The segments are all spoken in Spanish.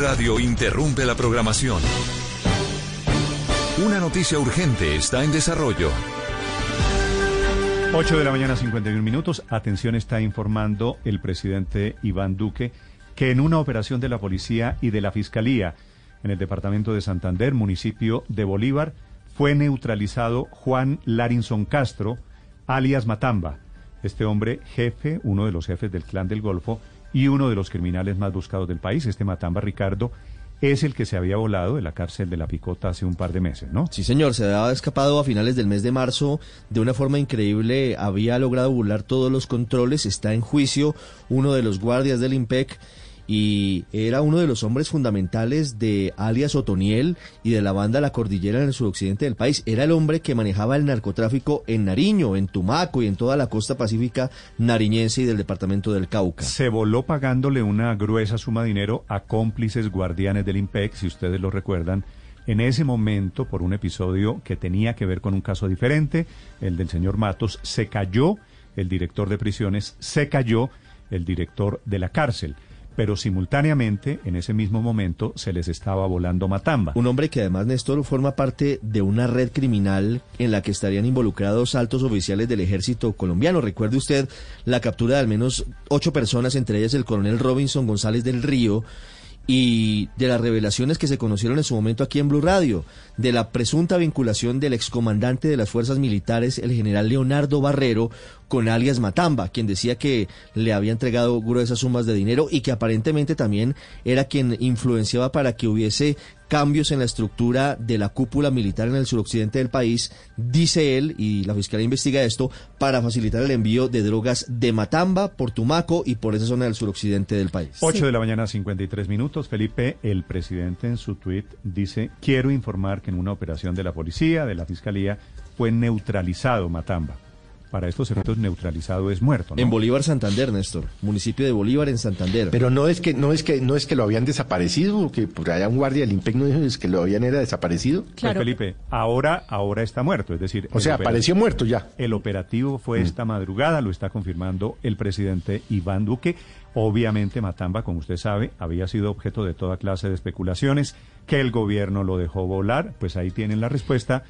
Radio interrumpe la programación. Una noticia urgente está en desarrollo. 8 de la mañana, 51 minutos. Atención, está informando el presidente Iván Duque que en una operación de la policía y de la fiscalía en el departamento de Santander, municipio de Bolívar, fue neutralizado Juan Larinson Castro, alias Matamba. Este hombre, jefe, uno de los jefes del clan del Golfo y uno de los criminales más buscados del país, este Matamba Ricardo, es el que se había volado de la cárcel de la Picota hace un par de meses, ¿no? Sí, señor, se había escapado a finales del mes de marzo de una forma increíble, había logrado burlar todos los controles, está en juicio uno de los guardias del IMPEC y era uno de los hombres fundamentales de alias Otoniel y de la banda La Cordillera en el suroccidente del país. Era el hombre que manejaba el narcotráfico en Nariño, en Tumaco y en toda la costa pacífica nariñense y del departamento del Cauca. Se voló pagándole una gruesa suma de dinero a cómplices guardianes del IMPEC, si ustedes lo recuerdan. En ese momento, por un episodio que tenía que ver con un caso diferente, el del señor Matos, se cayó el director de prisiones, se cayó el director de la cárcel pero simultáneamente, en ese mismo momento, se les estaba volando Matamba. Un hombre que además, Néstor, forma parte de una red criminal en la que estarían involucrados altos oficiales del ejército colombiano. Recuerde usted la captura de al menos ocho personas, entre ellas el coronel Robinson González del Río, y de las revelaciones que se conocieron en su momento aquí en Blue Radio, de la presunta vinculación del excomandante de las fuerzas militares, el general Leonardo Barrero, con alias Matamba, quien decía que le había entregado gruesas sumas de dinero y que aparentemente también era quien influenciaba para que hubiese cambios en la estructura de la cúpula militar en el suroccidente del país, dice él, y la fiscalía investiga esto, para facilitar el envío de drogas de Matamba por Tumaco y por esa zona del suroccidente del país. 8 de la mañana, 53 minutos. Felipe, el presidente en su tuit dice, quiero informar que en una operación de la policía, de la fiscalía, fue neutralizado Matamba para estos efectos neutralizado es muerto. En Bolívar Santander, Néstor, municipio de Bolívar en Santander. Pero no es que no es que no es que lo habían desaparecido, que por allá un guardia del IMPEC no dijo es que lo habían era desaparecido. Pues, claro. Felipe, ahora ahora está muerto, es decir, o sea, apareció muerto ya. El operativo fue mm. esta madrugada, lo está confirmando el presidente Iván Duque. Obviamente Matamba, como usted sabe, había sido objeto de toda clase de especulaciones, que el gobierno lo dejó volar, pues ahí tienen la respuesta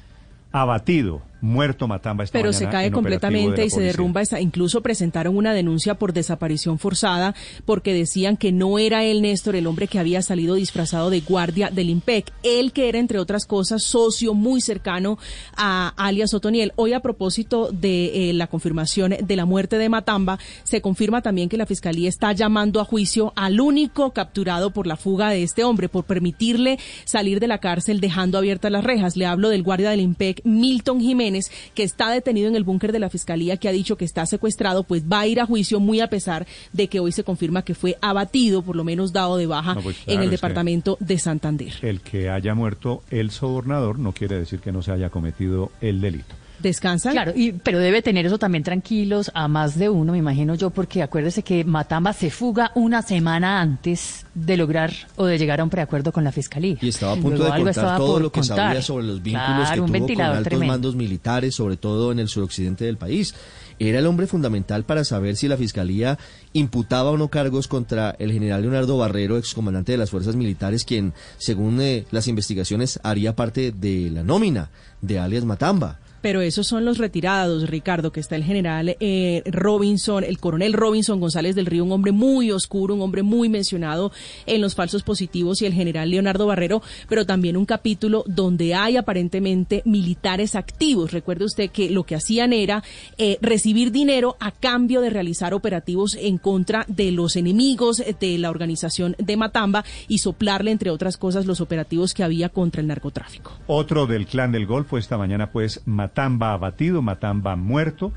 abatido, muerto Matamba esta Pero se cae completamente y se derrumba. Esa, incluso presentaron una denuncia por desaparición forzada porque decían que no era él, Néstor, el hombre que había salido disfrazado de guardia del IMPEC. Él que era, entre otras cosas, socio muy cercano a alias Otoniel. Hoy, a propósito de eh, la confirmación de la muerte de Matamba, se confirma también que la Fiscalía está llamando a juicio al único capturado por la fuga de este hombre, por permitirle salir de la cárcel dejando abiertas las rejas. Le hablo del guardia del IMPEC Milton Jiménez, que está detenido en el búnker de la Fiscalía, que ha dicho que está secuestrado, pues va a ir a juicio muy a pesar de que hoy se confirma que fue abatido, por lo menos dado de baja, pues en el departamento de Santander. El que haya muerto el sobornador no quiere decir que no se haya cometido el delito descansan. Claro, y, pero debe tener eso también tranquilos a más de uno, me imagino yo, porque acuérdese que Matamba se fuga una semana antes de lograr o de llegar a un preacuerdo con la fiscalía. Y estaba a punto de contar todo lo que sabía sobre los vínculos que tuvo con altos mandos militares, sobre todo en el suroccidente del país. Era el hombre fundamental para saber si la fiscalía imputaba o no cargos contra el general Leonardo Barrero, excomandante de las fuerzas militares, quien, según eh, las investigaciones, haría parte de la nómina de alias Matamba. Pero esos son los retirados, Ricardo, que está el general eh, Robinson, el coronel Robinson González del Río, un hombre muy oscuro, un hombre muy mencionado en los falsos positivos, y el general Leonardo Barrero, pero también un capítulo donde hay aparentemente militares activos. Recuerde usted que lo que hacían era eh, recibir dinero a cambio de realizar operativos en contra de los enemigos de la organización de Matamba y soplarle, entre otras cosas, los operativos que había contra el narcotráfico. Otro del clan del Golfo esta mañana, pues, Matamba abatido, Matamba muerto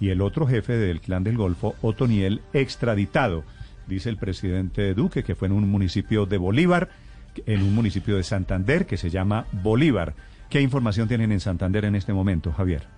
y el otro jefe del clan del Golfo, Otoniel, extraditado. Dice el presidente Duque que fue en un municipio de Bolívar, en un municipio de Santander que se llama Bolívar. ¿Qué información tienen en Santander en este momento, Javier?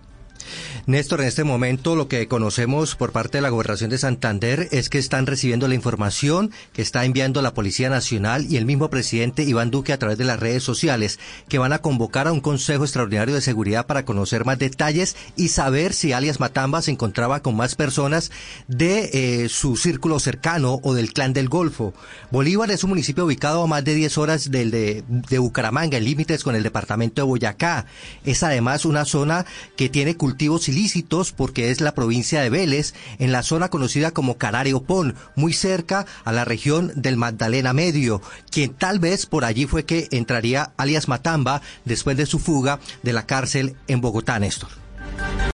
Néstor, en este momento lo que conocemos por parte de la Gobernación de Santander es que están recibiendo la información que está enviando la Policía Nacional y el mismo presidente Iván Duque a través de las redes sociales, que van a convocar a un Consejo Extraordinario de Seguridad para conocer más detalles y saber si alias Matamba se encontraba con más personas de eh, su círculo cercano o del clan del Golfo. Bolívar es un municipio ubicado a más de 10 horas del de, de Bucaramanga, en límites con el departamento de Boyacá. Es además una zona que tiene cultivos ilícitos porque es la provincia de Vélez, en la zona conocida como Carario Pon, muy cerca a la región del Magdalena Medio, quien tal vez por allí fue que entraría alias Matamba después de su fuga de la cárcel en Bogotá, Néstor.